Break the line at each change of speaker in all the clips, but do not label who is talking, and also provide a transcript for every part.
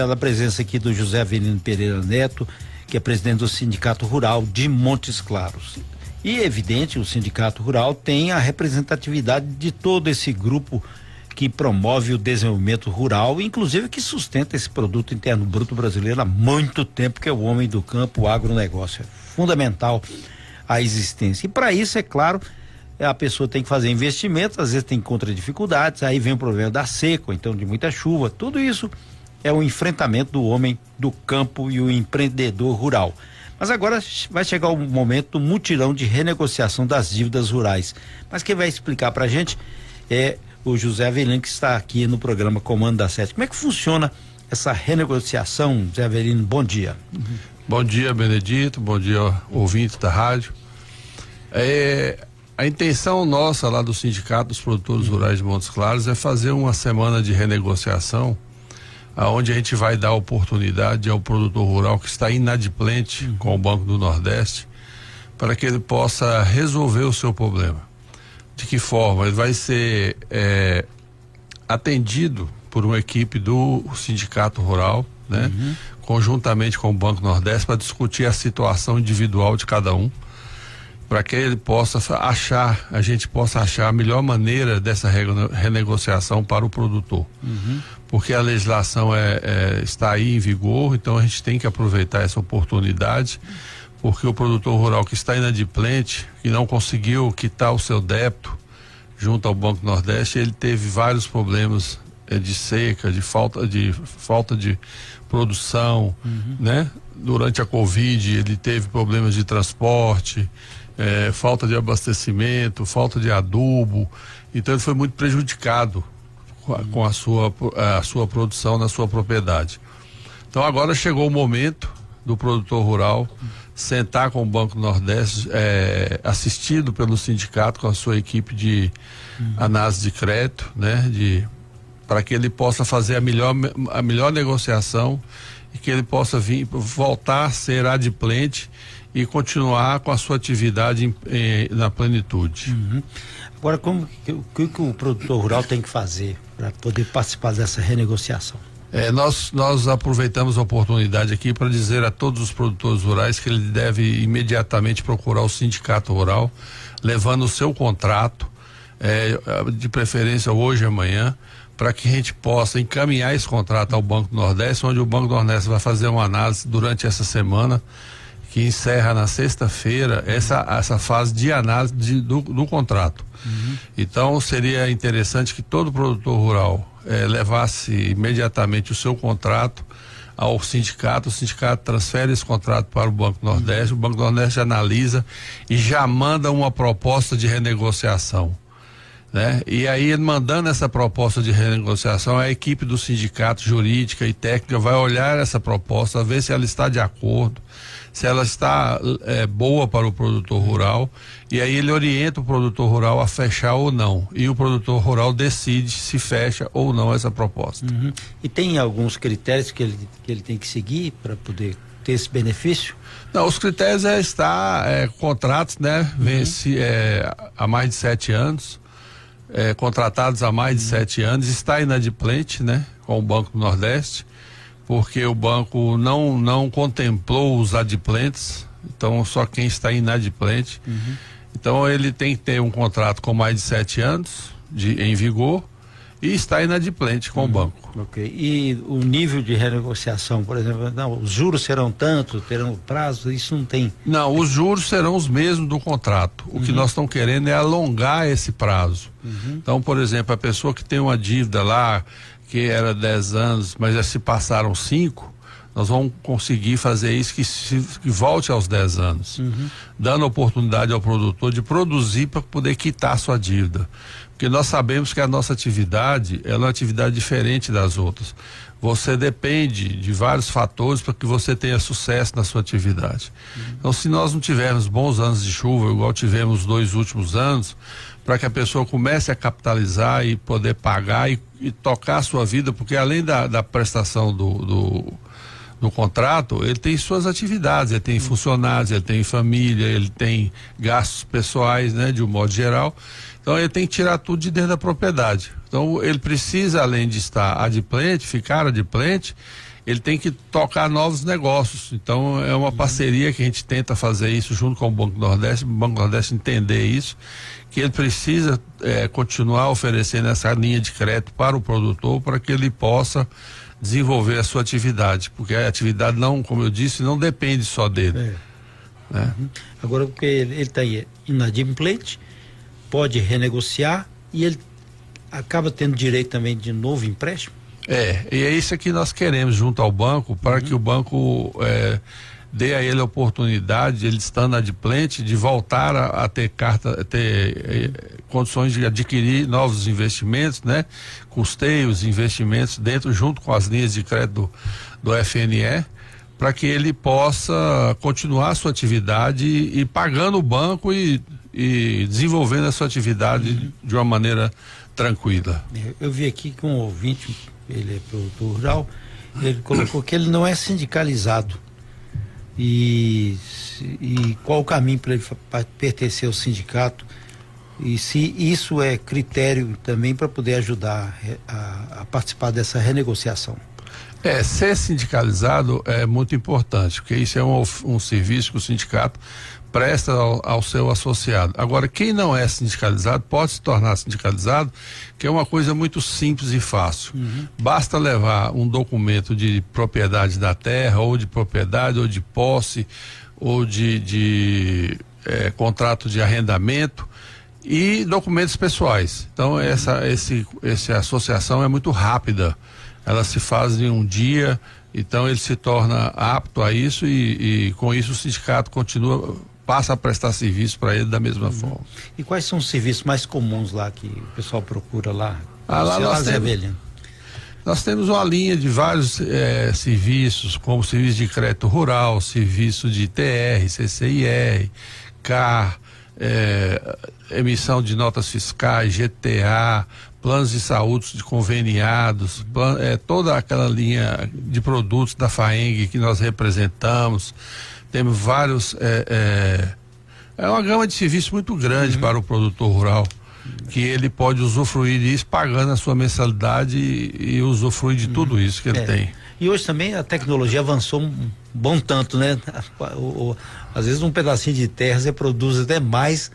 a presença aqui do José Avelino Pereira Neto, que é presidente do Sindicato Rural de Montes Claros. E é evidente, o Sindicato Rural tem a representatividade de todo esse grupo que promove o desenvolvimento rural, inclusive que sustenta esse produto interno bruto brasileiro há muito tempo, que é o homem do campo, o agronegócio. É fundamental a existência. E para isso, é claro, a pessoa tem que fazer investimentos, às vezes tem contra dificuldades, aí vem o problema da seca, então de muita chuva. Tudo isso é o enfrentamento do homem do campo e o empreendedor rural. Mas agora vai chegar o momento do mutirão de renegociação das dívidas rurais. Mas quem vai explicar para a gente é o José Avelino, que está aqui no programa Comando da Sete. Como é que funciona essa renegociação, José Avelino? Bom dia.
Bom dia, Benedito. Bom dia, ouvinte da rádio. É, a intenção nossa lá do Sindicato dos Produtores Rurais de Montes Claros é fazer uma semana de renegociação aonde a gente vai dar oportunidade ao produtor rural que está inadimplente uhum. com o Banco do Nordeste para que ele possa resolver o seu problema. De que forma? Ele vai ser é, atendido por uma equipe do Sindicato Rural, né? Uhum. Conjuntamente com o Banco Nordeste para discutir a situação individual de cada um para que ele possa achar, a gente possa achar a melhor maneira dessa renegociação para o produtor. Uhum. Porque a legislação é, é, está aí em vigor, então a gente tem que aproveitar essa oportunidade, porque o produtor rural que está inadimplente, que não conseguiu quitar o seu débito junto ao Banco Nordeste, ele teve vários problemas é, de seca, de falta de falta de produção, uhum. né? Durante a Covid ele teve problemas de transporte, é, falta de abastecimento, falta de adubo. Então ele foi muito prejudicado com a, sua, a sua produção na sua propriedade. Então agora chegou o momento do produtor rural sentar com o Banco Nordeste, é, assistido pelo sindicato com a sua equipe de análise de crédito, né, de para que ele possa fazer a melhor a melhor negociação e que ele possa vir voltar a ser adimplente e continuar com a sua atividade em, na plenitude.
Uhum. Agora, como que, o que, que o produtor rural tem que fazer para poder participar dessa renegociação?
É, nós, nós aproveitamos a oportunidade aqui para dizer a todos os produtores rurais que ele deve imediatamente procurar o sindicato rural, levando o seu contrato, é, de preferência hoje e amanhã, para que a gente possa encaminhar esse contrato ao Banco do Nordeste, onde o Banco do Nordeste vai fazer uma análise durante essa semana que encerra na sexta-feira essa, essa fase de análise de, do, do, contrato. Uhum. Então seria interessante que todo produtor rural eh, levasse imediatamente o seu contrato ao sindicato, o sindicato transfere esse contrato para o Banco Nordeste, uhum. o Banco Nordeste analisa e já manda uma proposta de renegociação. Né? E aí, mandando essa proposta de renegociação, a equipe do sindicato jurídica e técnica vai olhar essa proposta, ver se ela está de acordo, se ela está é, boa para o produtor rural, e aí ele orienta o produtor rural a fechar ou não. E o produtor rural decide se fecha ou não essa proposta.
Uhum. E tem alguns critérios que ele, que ele tem que seguir para poder ter esse benefício?
Não, os critérios é estar é, contratos, né? Uhum. Vence é, há mais de sete anos, é, contratados há mais de sete anos, está inadimplente, né? Com o Banco do Nordeste porque o banco não, não contemplou os adimplentes, então só quem está inadimplente. Uhum. Então ele tem que ter um contrato com mais de sete anos de, em vigor e está inadimplente com uhum. o banco.
Ok. E o nível de renegociação, por exemplo, não, os juros serão tanto, terão prazo, isso não tem.
Não, os juros serão os mesmos do contrato. O uhum. que nós estamos querendo é alongar esse prazo. Uhum. Então, por exemplo, a pessoa que tem uma dívida lá que era 10 anos, mas já se passaram 5, nós vamos conseguir fazer isso que, se, que volte aos 10 anos, uhum. dando oportunidade ao produtor de produzir para poder quitar sua dívida. Porque nós sabemos que a nossa atividade é uma atividade diferente das outras. Você depende de vários fatores para que você tenha sucesso na sua atividade. Então, se nós não tivermos bons anos de chuva, igual tivemos os dois últimos anos, para que a pessoa comece a capitalizar e poder pagar e, e tocar a sua vida, porque além da, da prestação do, do, do, contrato, ele tem suas atividades, ele tem funcionários, ele tem família, ele tem gastos pessoais, né, de um modo geral. Então ele tem que tirar tudo de dentro da propriedade. Então ele precisa, além de estar adimplente, ficar adimplente, ele tem que tocar novos negócios. Então é uma parceria que a gente tenta fazer isso junto com o Banco Nordeste, o Banco Nordeste entender isso, que ele precisa é, continuar oferecendo essa linha de crédito para o produtor para que ele possa desenvolver a sua atividade, porque a atividade não, como eu disse, não depende só dele. É.
Né? Uhum. Agora porque ele está inadimplente, pode renegociar e ele acaba tendo direito também de novo empréstimo?
É, e é isso que nós queremos junto ao banco, para uhum. que o banco é, dê a ele a oportunidade, ele estando adimplente, de voltar a, a ter carta, ter é, condições de adquirir novos investimentos, né? Custeios, investimentos dentro, junto com as linhas de crédito do, do FNE, para que ele possa continuar a sua atividade e, e pagando o banco e, e, desenvolvendo a sua atividade uhum. de uma maneira tranquila.
Eu vi aqui que um ouvinte ele é produtor rural, ele colocou que ele não é sindicalizado. E, e qual o caminho para ele pertencer ao sindicato? E se isso é critério também para poder ajudar a, a participar dessa renegociação?
É, ser sindicalizado é muito importante, porque isso é um, um serviço que o sindicato presta ao, ao, seu associado. Agora, quem não é sindicalizado pode se tornar sindicalizado, que é uma coisa muito simples e fácil. Uhum. Basta levar um documento de propriedade da terra, ou de propriedade, ou de posse, ou de, de é, contrato de arrendamento e documentos pessoais. Então, essa, esse, essa associação é muito rápida. Ela se faz em um dia, então ele se torna apto a isso e, e com isso o sindicato continua passa a prestar serviço para ele da mesma uhum. forma.
E quais são os serviços mais comuns lá que o pessoal procura lá?
Ah, lá nós, temos, nós temos uma linha de vários é, serviços, como serviço de crédito rural, serviço de TR, CCIR, CAR, é, emissão de notas fiscais, GTA, planos de saúde de conveniados, plan, é, toda aquela linha de produtos da FAENG que nós representamos temos vários. É, é, é uma gama de serviços muito grande uhum. para o produtor rural, que ele pode usufruir disso pagando a sua mensalidade e, e usufruir de uhum. tudo isso que ele é. tem.
E hoje também a tecnologia avançou um bom tanto, né? O, o, às vezes um pedacinho de terra você produz até mais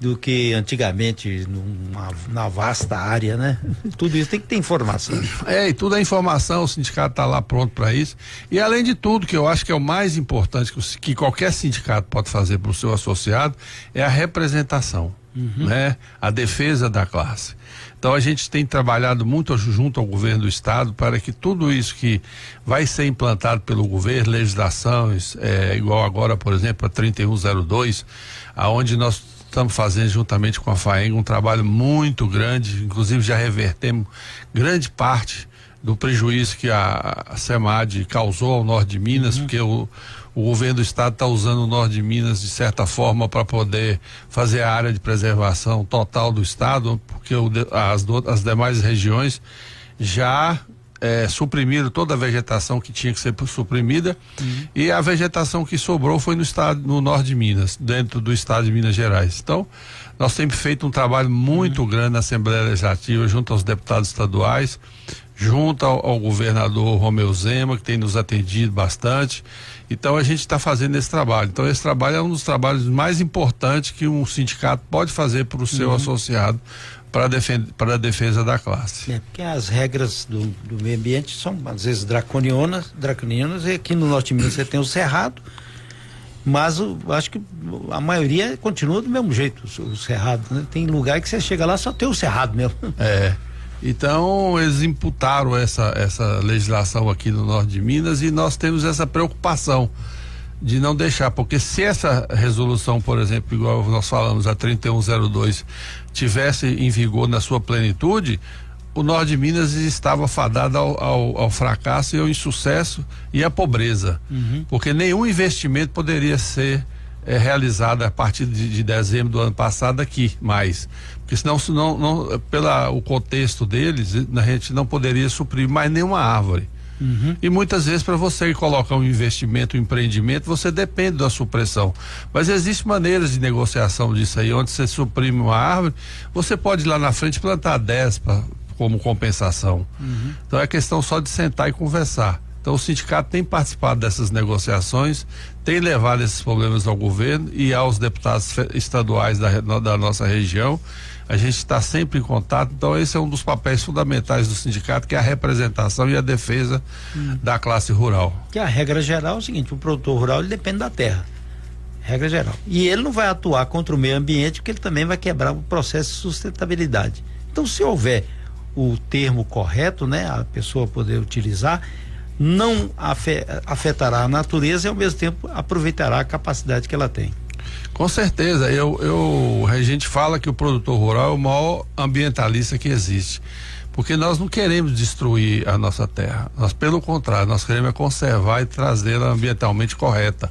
do que antigamente numa, na vasta área, né? Tudo isso tem que ter informação.
É, e tudo é informação, o sindicato está lá pronto para isso. E além de tudo, que eu acho que é o mais importante que, que qualquer sindicato pode fazer para o seu associado, é a representação, uhum. né? A defesa da classe. Então a gente tem trabalhado muito junto ao governo do estado para que tudo isso que vai ser implantado pelo governo, legislações, é, igual agora, por exemplo, a 3102, aonde nós estamos fazendo juntamente com a FAENG um trabalho muito grande, inclusive já revertemos grande parte do prejuízo que a, a SEMAD causou ao norte de Minas, uhum. porque o, o governo do estado está usando o norte de Minas de certa forma para poder fazer a área de preservação total do estado, porque o, as, as demais regiões já é, suprimiram toda a vegetação que tinha que ser suprimida uhum. e a vegetação que sobrou foi no estado, no norte de Minas, dentro do estado de Minas Gerais. Então, nós temos feito um trabalho muito uhum. grande na Assembleia Legislativa, junto aos deputados estaduais, junto ao, ao governador Romeu Zema, que tem nos atendido bastante. Então a gente está fazendo esse trabalho. Então esse trabalho é um dos trabalhos mais importantes que um sindicato pode fazer para o seu uhum. associado para para a defesa da classe.
É, porque as regras do, do meio ambiente são às vezes draconianas, draconianas e aqui no Norte de Minas você tem o cerrado, mas eu acho que a maioria continua do mesmo jeito, o, o cerrado, né? Tem lugar que você chega lá só tem o cerrado mesmo.
É. Então eles imputaram essa essa legislação aqui no Norte de Minas e nós temos essa preocupação de não deixar, porque se essa resolução, por exemplo, igual nós falamos, a 3102, tivesse em vigor na sua plenitude, o Norte de Minas estava fadado ao, ao, ao fracasso e ao insucesso e à pobreza, uhum. porque nenhum investimento poderia ser é, realizado a partir de, de, dezembro do ano passado aqui mais, porque senão, senão não, pela o contexto deles a gente não poderia suprir mais nenhuma árvore. Uhum. E muitas vezes, para você colocar um investimento, um empreendimento, você depende da supressão. Mas existem maneiras de negociação disso aí, onde você suprime uma árvore, você pode ir lá na frente plantar 10 pra, como compensação. Uhum. Então é questão só de sentar e conversar. Então o sindicato tem participado dessas negociações, tem levado esses problemas ao governo e aos deputados estaduais da, da nossa região. A gente está sempre em contato, então esse é um dos papéis fundamentais do sindicato, que é a representação e a defesa hum. da classe rural.
Que a regra geral é o seguinte, o produtor rural ele depende da terra. Regra geral. E ele não vai atuar contra o meio ambiente, porque ele também vai quebrar o processo de sustentabilidade. Então, se houver o termo correto, né, a pessoa poder utilizar, não afetará a natureza e ao mesmo tempo aproveitará a capacidade que ela tem.
Com certeza, eu, eu, a gente fala que o produtor rural é o maior ambientalista que existe, porque nós não queremos destruir a nossa terra, nós pelo contrário, nós queremos é conservar e trazê-la ambientalmente correta.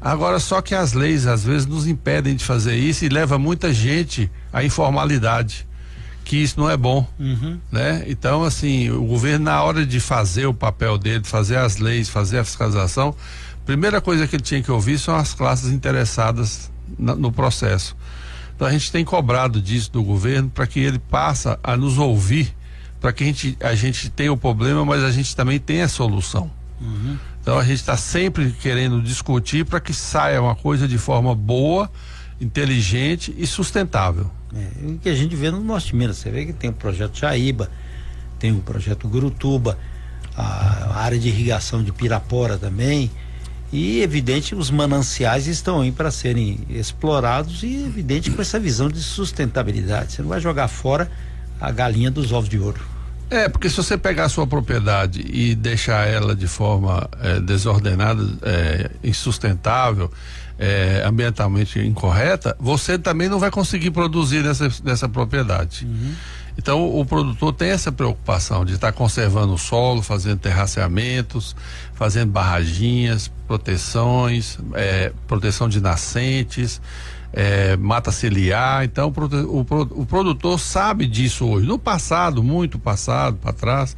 Agora, só que as leis às vezes nos impedem de fazer isso e leva muita gente à informalidade que isso não é bom, uhum. né? Então, assim, o governo na hora de fazer o papel dele, fazer as leis, fazer a fiscalização, primeira coisa que ele tinha que ouvir são as classes interessadas na, no processo. Então a gente tem cobrado disso do governo para que ele passe a nos ouvir, para que a gente, a gente tenha o problema, mas a gente também tenha a solução. Uhum. Então a gente está sempre querendo discutir para que saia uma coisa de forma boa, inteligente e sustentável.
É, o que a gente vê no Norte de Minas, você vê que tem o projeto Jaíba, tem o projeto Gurutuba, a, a área de irrigação de Pirapora também. E evidente os mananciais estão aí para serem explorados e evidente com essa visão de sustentabilidade. Você não vai jogar fora a galinha dos ovos de ouro.
É, porque se você pegar a sua propriedade e deixar ela de forma é, desordenada, é, insustentável, é, ambientalmente incorreta, você também não vai conseguir produzir nessa, nessa propriedade. Uhum. Então o produtor tem essa preocupação de estar conservando o solo, fazendo terraceamentos, fazendo barraginhas, proteções, é, proteção de nascentes, é, mata ciliar. Então o, o, o, produtor sabe disso hoje. No passado, muito passado, para trás,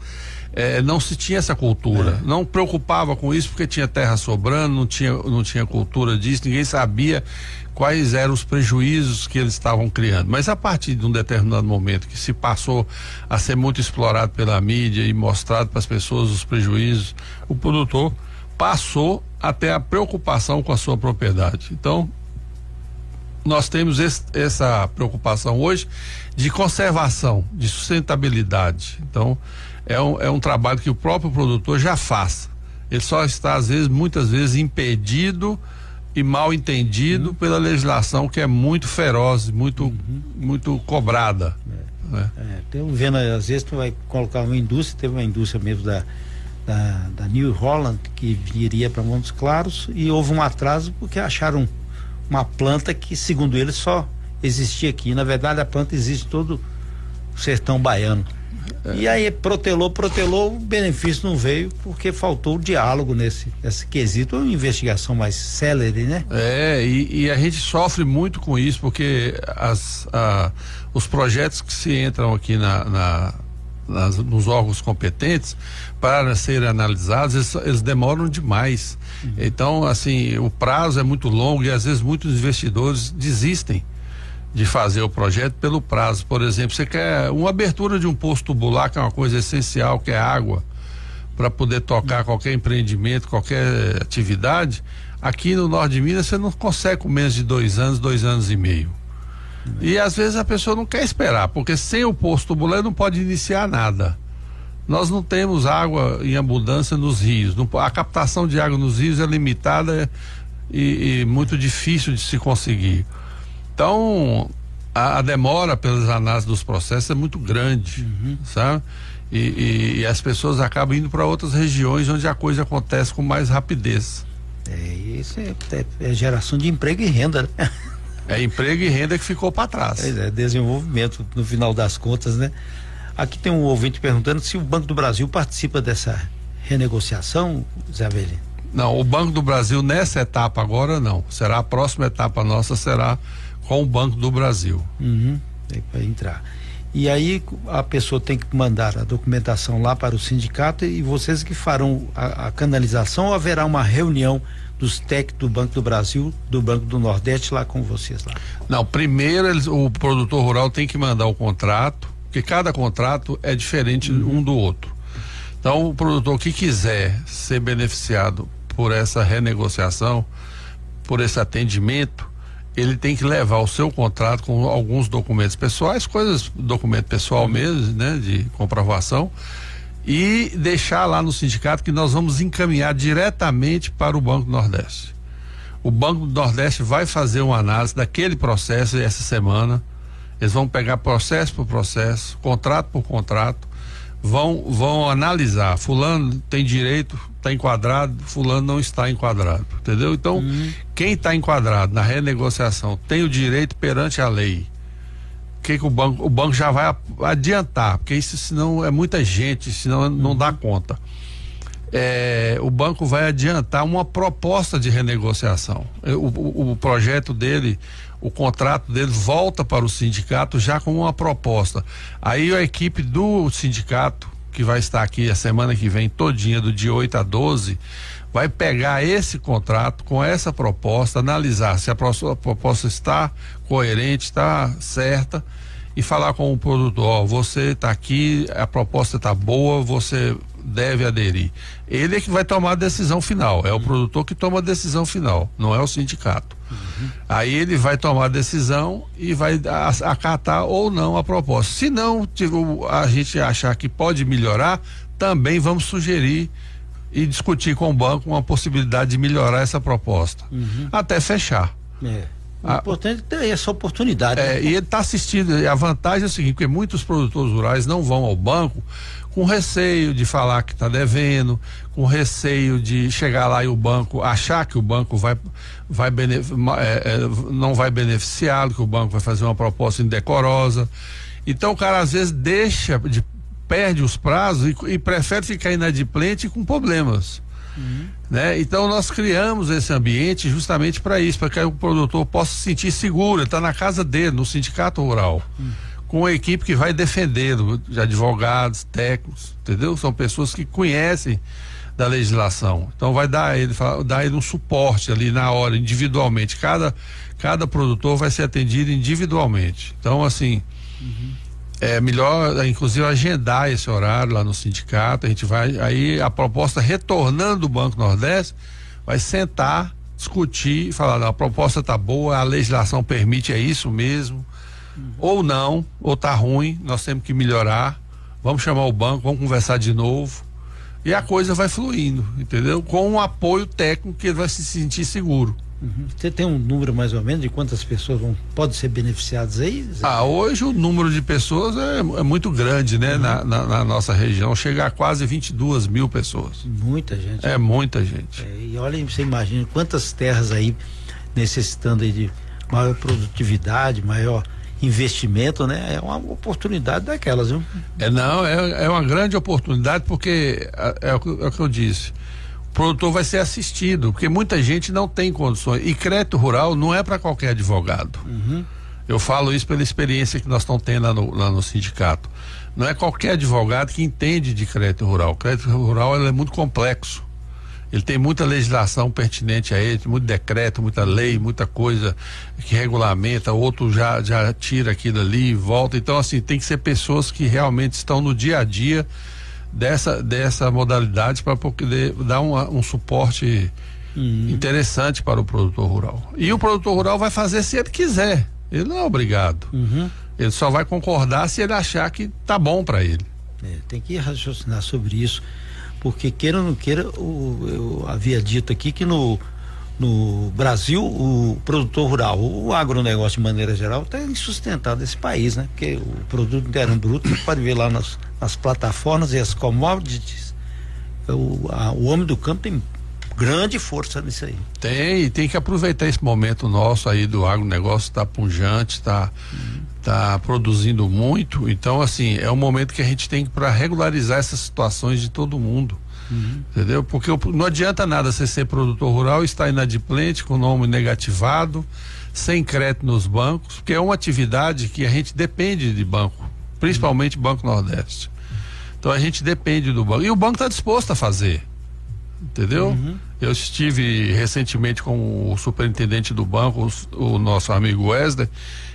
é, não se tinha essa cultura. É. Não preocupava com isso porque tinha terra sobrando, não tinha, não tinha cultura disso, ninguém sabia quais eram os prejuízos que eles estavam criando. Mas a partir de um determinado momento que se passou a ser muito explorado pela mídia e mostrado para as pessoas os prejuízos, o produtor passou a ter a preocupação com a sua propriedade. Então, nós temos esse, essa preocupação hoje de conservação, de sustentabilidade. Então, é um, é um trabalho que o próprio produtor já faz. Ele só está, às vezes, muitas vezes, impedido e mal entendido uhum. pela legislação que é muito feroz, muito, uhum. muito cobrada.
É. Né? É, tem, vendo, às vezes tu vai colocar uma indústria, teve uma indústria mesmo da, da, da New Holland que viria para Montes Claros e houve um atraso porque acharam uma planta que, segundo eles, só existia aqui. Na verdade, a planta existe todo o sertão baiano. É. E aí protelou, protelou, o benefício não veio porque faltou o diálogo nesse, nesse quesito, uma investigação mais célere, né?
É, e, e a gente sofre muito com isso, porque as, a, os projetos que se entram aqui na, na nas, nos órgãos competentes para serem analisados, eles, eles demoram demais. Uhum. Então, assim, o prazo é muito longo e às vezes muitos investidores desistem de fazer o projeto pelo prazo. Por exemplo, você quer uma abertura de um posto tubular, que é uma coisa essencial, que é água, para poder tocar qualquer empreendimento, qualquer atividade. Aqui no norte de Minas você não consegue com menos de dois anos, dois anos e meio. E às vezes a pessoa não quer esperar, porque sem o posto tubular não pode iniciar nada. Nós não temos água em abundância nos rios. a captação de água nos rios é limitada e, e muito difícil de se conseguir. Então, a, a, demora pelas análises dos processos é muito grande, uhum. sabe? E, e, e, as pessoas acabam indo para outras regiões onde a coisa acontece com mais rapidez.
É, isso é, é, é geração de emprego e renda, né?
É emprego e renda que ficou para trás.
É, desenvolvimento no final das contas, né? Aqui tem um ouvinte perguntando se o Banco do Brasil participa dessa renegociação, Zé Avelino.
Não, o Banco do Brasil nessa etapa agora não. Será a próxima etapa nossa será com o Banco do Brasil.
Uhum, para entrar. E aí a pessoa tem que mandar a documentação lá para o sindicato e vocês que farão a, a canalização ou haverá uma reunião dos técnicos do Banco do Brasil, do Banco do Nordeste lá com vocês lá?
Não, primeiro eles, o produtor rural tem que mandar o contrato, porque cada contrato é diferente uhum. um do outro. Então, o produtor que quiser ser beneficiado por essa renegociação, por esse atendimento, ele tem que levar o seu contrato com alguns documentos pessoais, coisas, documento pessoal mesmo, né, de comprovação, e deixar lá no sindicato que nós vamos encaminhar diretamente para o Banco do Nordeste. O Banco do Nordeste vai fazer uma análise daquele processo essa semana. Eles vão pegar processo por processo, contrato por contrato, vão, vão analisar. Fulano tem direito, está enquadrado, fulano não está enquadrado. Entendeu? Então, uhum. quem está enquadrado na renegociação tem o direito perante a lei. Que, que o banco o banco já vai adiantar, porque isso senão é muita gente, senão uhum. não dá conta. É, o banco vai adiantar uma proposta de renegociação. O, o, o projeto dele o contrato dele volta para o sindicato já com uma proposta. Aí a equipe do sindicato, que vai estar aqui a semana que vem, todinha, do dia 8 a 12, vai pegar esse contrato com essa proposta, analisar se a proposta está coerente, está certa e falar com o produtor, ó, você está aqui, a proposta está boa, você deve aderir. Ele é que vai tomar a decisão final, é o produtor que toma a decisão final, não é o sindicato. Uhum. Aí ele vai tomar a decisão e vai acatar ou não a proposta. Se não a gente achar que pode melhorar, também vamos sugerir e discutir com o banco uma possibilidade de melhorar essa proposta, uhum. até fechar.
É. O a, importante é ter essa oportunidade.
É, né? E ele está assistindo. A vantagem é o seguinte: porque muitos produtores rurais não vão ao banco com receio de falar que está devendo, com receio de chegar lá e o banco achar que o banco vai, vai é, é, não vai beneficiá-lo, que o banco vai fazer uma proposta indecorosa. Então o cara às vezes deixa de perde os prazos e, e prefere ficar inadimplente com problemas. Uhum. Né? Então nós criamos esse ambiente justamente para isso, para que o produtor possa se sentir seguro, está na casa dele, no sindicato rural. Uhum com uma equipe que vai defendendo, de advogados, técnicos, entendeu? São pessoas que conhecem da legislação. Então vai dar ele, dar ele um suporte ali na hora, individualmente. Cada, cada produtor vai ser atendido individualmente. Então, assim, uhum. é melhor, inclusive, agendar esse horário lá no sindicato. A gente vai, aí a proposta retornando do Banco Nordeste, vai sentar, discutir, falar, não, a proposta está boa, a legislação permite, é isso mesmo Uhum. Ou não, ou tá ruim, nós temos que melhorar. Vamos chamar o banco, vamos conversar de novo. E a coisa vai fluindo, entendeu? Com um apoio técnico que ele vai se sentir seguro.
Uhum. Você tem um número mais ou menos de quantas pessoas vão, podem ser beneficiadas aí?
Ah, hoje o número de pessoas é, é muito grande, né? Uhum. Na, na, na, nossa região, chega a quase 22 mil pessoas.
Muita gente.
É muita gente.
É, e olha, você imagina quantas terras aí necessitando aí de maior produtividade, maior investimento, né? É uma oportunidade daquelas, viu?
É, não, é, é uma grande oportunidade porque é, é, o, é o que eu disse. O produtor vai ser assistido, porque muita gente não tem condições. E crédito rural não é para qualquer advogado. Uhum. Eu falo isso pela experiência que nós estamos tendo lá no, lá no sindicato. Não é qualquer advogado que entende de crédito rural. O crédito rural é muito complexo. Ele tem muita legislação pertinente a ele, muito decreto, muita lei, muita coisa que regulamenta, outro já, já tira aquilo ali e volta. Então, assim, tem que ser pessoas que realmente estão no dia a dia dessa, dessa modalidade para poder dar um, um suporte uhum. interessante para o produtor rural. E o produtor rural vai fazer se ele quiser. Ele não é obrigado. Uhum. Ele só vai concordar se ele achar que tá bom para ele.
É, tem que raciocinar sobre isso porque queira ou não queira, o, eu havia dito aqui que no, no Brasil o produtor rural, o agronegócio de maneira geral está insustentado esse país, né? Porque o produto interno bruto, você pode ver lá nas, nas plataformas e as commodities, o, a, o homem do campo tem grande força nisso aí.
Tem, tem que aproveitar esse momento nosso aí do agronegócio, está punjante, está uhum. Tá produzindo muito. Então, assim, é um momento que a gente tem para regularizar essas situações de todo mundo. Uhum. Entendeu? Porque não adianta nada você ser produtor rural e estar inadimplente, com o nome negativado, sem crédito nos bancos, porque é uma atividade que a gente depende de banco, principalmente uhum. Banco Nordeste. Então a gente depende do banco. E o banco está disposto a fazer. entendeu? Uhum. Eu estive recentemente com o superintendente do banco, o, o nosso amigo Wesley,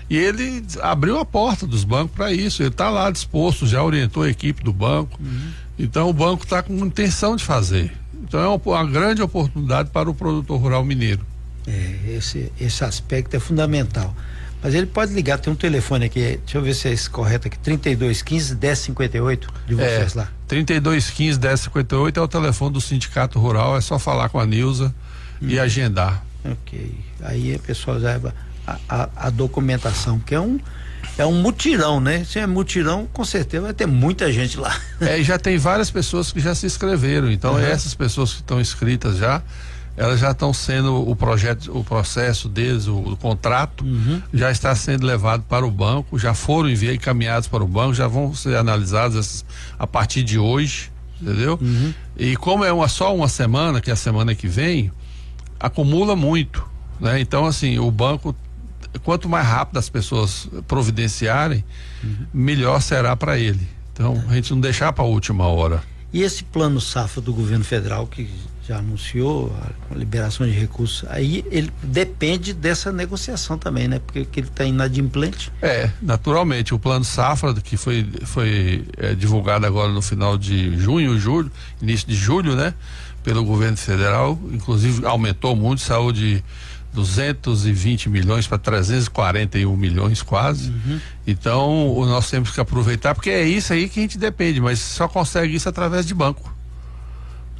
e ele abriu a porta dos bancos para isso. Ele está lá disposto, já orientou a equipe do banco. Uhum. Então o banco está com intenção de fazer. Então é uma, uma, grande oportunidade para o produtor rural mineiro.
É, esse, esse aspecto é fundamental. Mas ele pode ligar, tem um telefone aqui, deixa eu ver se é esse correto aqui, 3215 1058 de vocês é, lá.
3215 1058 é o telefone do Sindicato Rural, é só falar com a Nilza hum. e agendar.
Ok. Aí o pessoal já a, a, a, documentação, que é um é um mutirão, né? Se é mutirão, com certeza vai ter muita gente lá.
É, e já tem várias pessoas que já se inscreveram. Então, uhum. essas pessoas que estão inscritas já, elas já estão sendo o projeto, o processo deles, o, o contrato uhum. já está sendo levado para o banco, já foram enviados, encaminhados para o banco, já vão ser analisados a partir de hoje, entendeu? Uhum. E como é uma só uma semana, que é a semana que vem, acumula muito, né? Então assim, o banco quanto mais rápido as pessoas providenciarem, uhum. melhor será para ele. Então, a gente não deixar para a última hora.
E esse plano safra do governo federal que já anunciou a liberação de recursos, aí ele depende dessa negociação também, né? Porque ele está inadimplente.
É, naturalmente, o plano safra que foi, foi é, divulgado agora no final de junho, julho, início de julho, né? Pelo governo federal, inclusive aumentou muito, saúde 220 milhões para 341 milhões quase. Uhum. Então, nós temos que aproveitar, porque é isso aí que a gente depende, mas só consegue isso através de banco.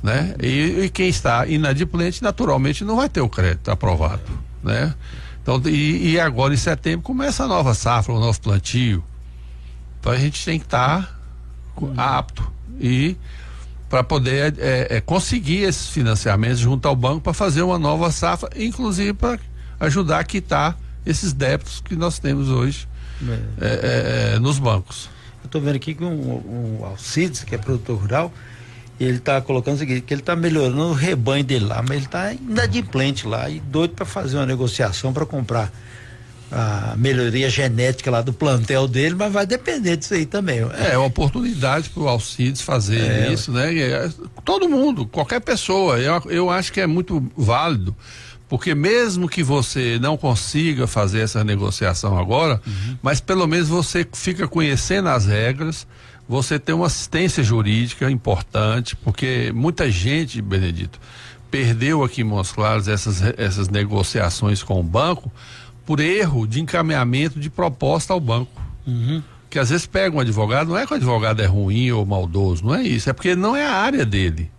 Né? E, e quem está inadimplente, naturalmente, não vai ter o crédito aprovado. Né? Então, e, e agora em setembro começa a nova safra, o novo plantio. Então a gente tem que estar tá uhum. apto. E para poder é, é, conseguir esses financiamentos junto ao banco para fazer uma nova safra, inclusive para ajudar a quitar esses débitos que nós temos hoje é. é, é, é nos bancos.
Eu estou vendo aqui que um, um Alcides, que é produtor rural, ele está colocando o seguinte, que ele está melhorando o rebanho dele lá, mas ele está inadimplente lá e doido para fazer uma negociação para comprar a melhoria genética lá do plantel dele, mas vai depender disso aí também.
É, é uma oportunidade para o Alcides fazer é, isso, né? É, todo mundo, qualquer pessoa, eu, eu acho que é muito válido, porque mesmo que você não consiga fazer essa negociação agora, uhum. mas pelo menos você fica conhecendo as regras, você tem uma assistência jurídica importante, porque muita gente, Benedito, perdeu aqui em Montes Claros essas, essas negociações com o banco por erro de encaminhamento de proposta ao banco. Uhum. Que às vezes pega um advogado, não é que o advogado é ruim ou maldoso, não é isso, é porque não é a área dele.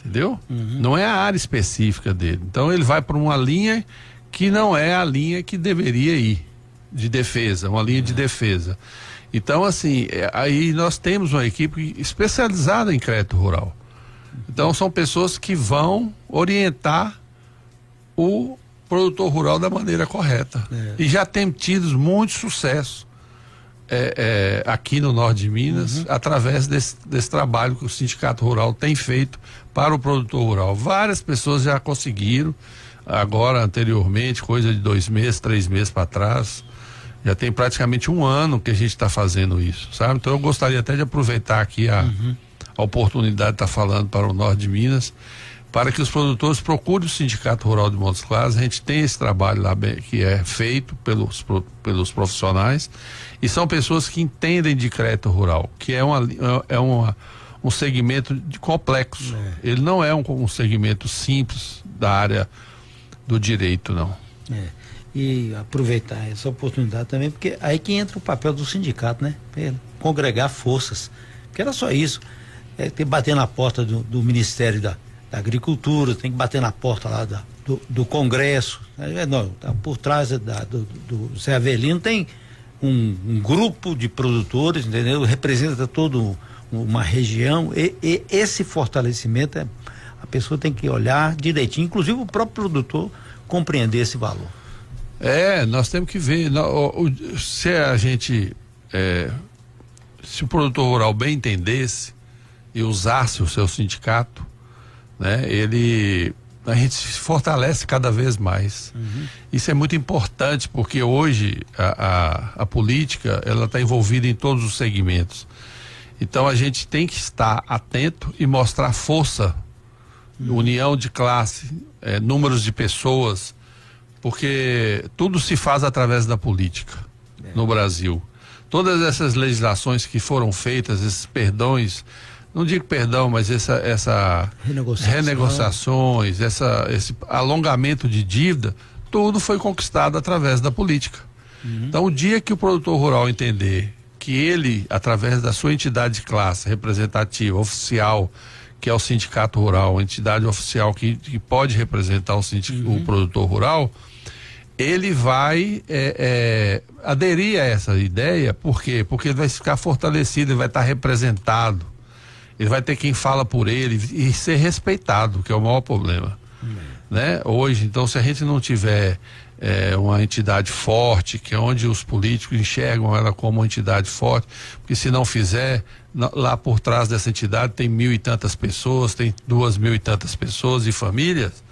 Entendeu? Uhum. Não é a área específica dele. Então ele vai para uma linha que não é a linha que deveria ir de defesa, uma linha de defesa. Então, assim, é, aí nós temos uma equipe especializada em crédito rural. Então, são pessoas que vão orientar o produtor rural da maneira correta. É. E já tem tido muito sucesso é, é, aqui no norte de Minas, uhum. através desse, desse trabalho que o Sindicato Rural tem feito para o produtor rural. Várias pessoas já conseguiram, agora, anteriormente, coisa de dois meses, três meses para trás. Já tem praticamente um ano que a gente está fazendo isso, sabe? Então eu gostaria até de aproveitar aqui a, uhum. a oportunidade de estar tá falando para o norte de Minas para que os produtores procurem o Sindicato Rural de Montes Claros. A gente tem esse trabalho lá que é feito pelos, pelos profissionais e são pessoas que entendem de crédito rural, que é, uma, é uma, um segmento de complexo. É. Ele não é um, um, segmento simples da área do direito, não.
É. E aproveitar essa oportunidade também, porque aí que entra o papel do sindicato, né? Congregar forças. Porque era só isso. É, ter bater na porta do, do Ministério da da agricultura, tem que bater na porta lá da, do, do Congresso. É, não, tá por trás da, do, do Zé Avelino tem um, um, grupo de produtores, entendeu? Representa toda uma região e, e, esse fortalecimento é, a pessoa tem que olhar direitinho, inclusive o próprio produtor compreender esse valor.
É, nós temos que ver se a gente é, se o produtor rural bem entendesse e usasse o seu sindicato, né? Ele a gente se fortalece cada vez mais. Uhum. Isso é muito importante porque hoje a, a, a política ela está envolvida em todos os segmentos. Então a gente tem que estar atento e mostrar força uhum. união de classe, é, números de pessoas, porque tudo se faz através da política é. no Brasil. Todas essas legislações que foram feitas, esses perdões, não digo perdão, mas essa, essa renegociações, essa, esse alongamento de dívida, tudo foi conquistado através da política. Uhum. Então, o dia que o produtor rural entender que ele, através da sua entidade de classe representativa, oficial, que é o sindicato rural, entidade oficial que, que pode representar o, uhum. o produtor rural, ele vai é, é, aderir a essa ideia, por quê? Porque ele vai ficar fortalecido, ele vai estar representado, ele vai ter quem fala por ele e ser respeitado, que é o maior problema. Uhum. Né? Hoje, então, se a gente não tiver é, uma entidade forte, que é onde os políticos enxergam ela como uma entidade forte, porque se não fizer, lá por trás dessa entidade tem mil e tantas pessoas, tem duas mil e tantas pessoas e famílias,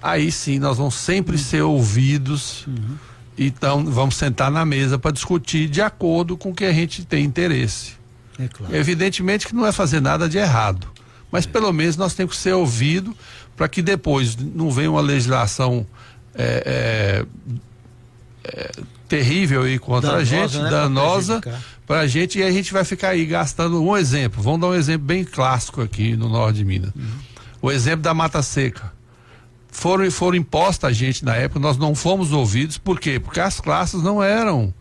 aí sim nós vamos sempre ser ouvidos. Uhum. Então vamos sentar na mesa para discutir de acordo com o que a gente tem interesse. É claro. Evidentemente que não é fazer nada de errado, mas é. pelo menos nós temos que ser ouvidos para que depois não venha uma legislação é, é, é, terrível aí contra danosa, a gente, né? danosa para a gente e a gente vai ficar aí gastando um exemplo. Vamos dar um exemplo bem clássico aqui no norte de Minas. Uhum. O exemplo da mata seca. Foram, foram impostas a gente na época, nós não fomos ouvidos, por quê? Porque as classes não eram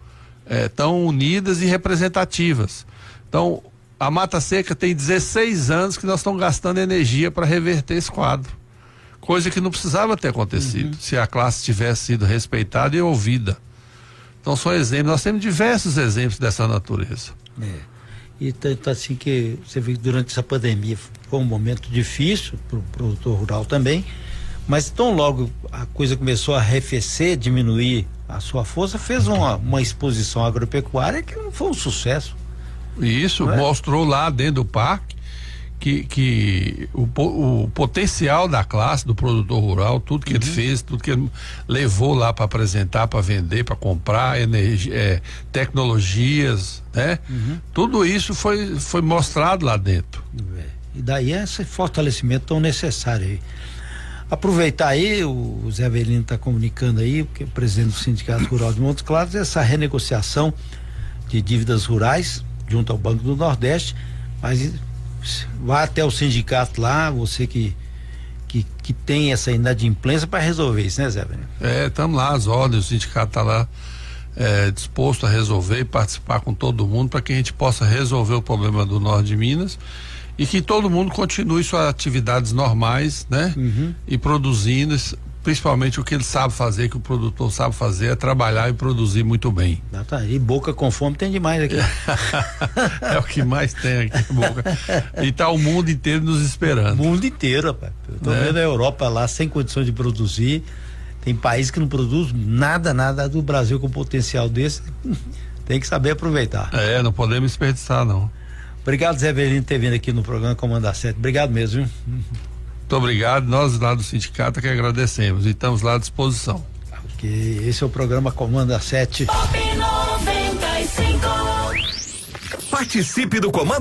é, tão unidas e representativas. Então, a Mata Seca tem 16 anos que nós estamos gastando energia para reverter esse quadro coisa que não precisava ter acontecido uhum. se a classe tivesse sido respeitada e ouvida. Então são exemplos, nós temos diversos exemplos dessa natureza.
É. E tanto assim que você vê que durante essa pandemia foi um momento difícil para o produtor rural também, mas tão logo a coisa começou a arrefecer, diminuir a sua força, fez uma, uma exposição agropecuária que não foi um sucesso.
Isso, é? mostrou lá dentro do parque que, que o, o potencial da classe, do produtor rural, tudo que uhum. ele fez, tudo que ele levou lá para apresentar, para vender, para comprar, energia, é, tecnologias, né? Uhum. Tudo isso foi, foi mostrado lá dentro.
É. E daí esse fortalecimento tão necessário aí. Aproveitar aí, o Zé Avelino está comunicando aí, que é presidente do Sindicato Rural de Montes Claros, essa renegociação de dívidas rurais junto ao Banco do Nordeste, mas vá até o sindicato lá, você que que, que tem essa inadimplência para resolver isso, né, Zé?
É, estamos lá, as ordens, o sindicato está lá é, disposto a resolver e participar com todo mundo para que a gente possa resolver o problema do norte de Minas e que todo mundo continue suas atividades normais, né? Uhum. E produzindo, principalmente o que ele sabe fazer, que o produtor sabe fazer, é trabalhar e produzir muito bem.
Ah, tá. E boca com fome tem demais aqui.
é o que mais tem aqui, boca. E tá o mundo inteiro nos esperando.
O mundo inteiro, rapaz. Eu tô né? vendo a Europa lá sem condições de produzir. Tem país que não produz nada, nada do Brasil com potencial desse. tem que saber aproveitar.
É, não podemos desperdiçar, não.
Obrigado, Zé Belino, por ter vindo aqui no programa Comandar 7. Obrigado mesmo, viu?
Muito obrigado. Nós lá do sindicato que agradecemos e estamos lá à disposição.
Ok, esse é o programa Comanda 7.
Participe do Comando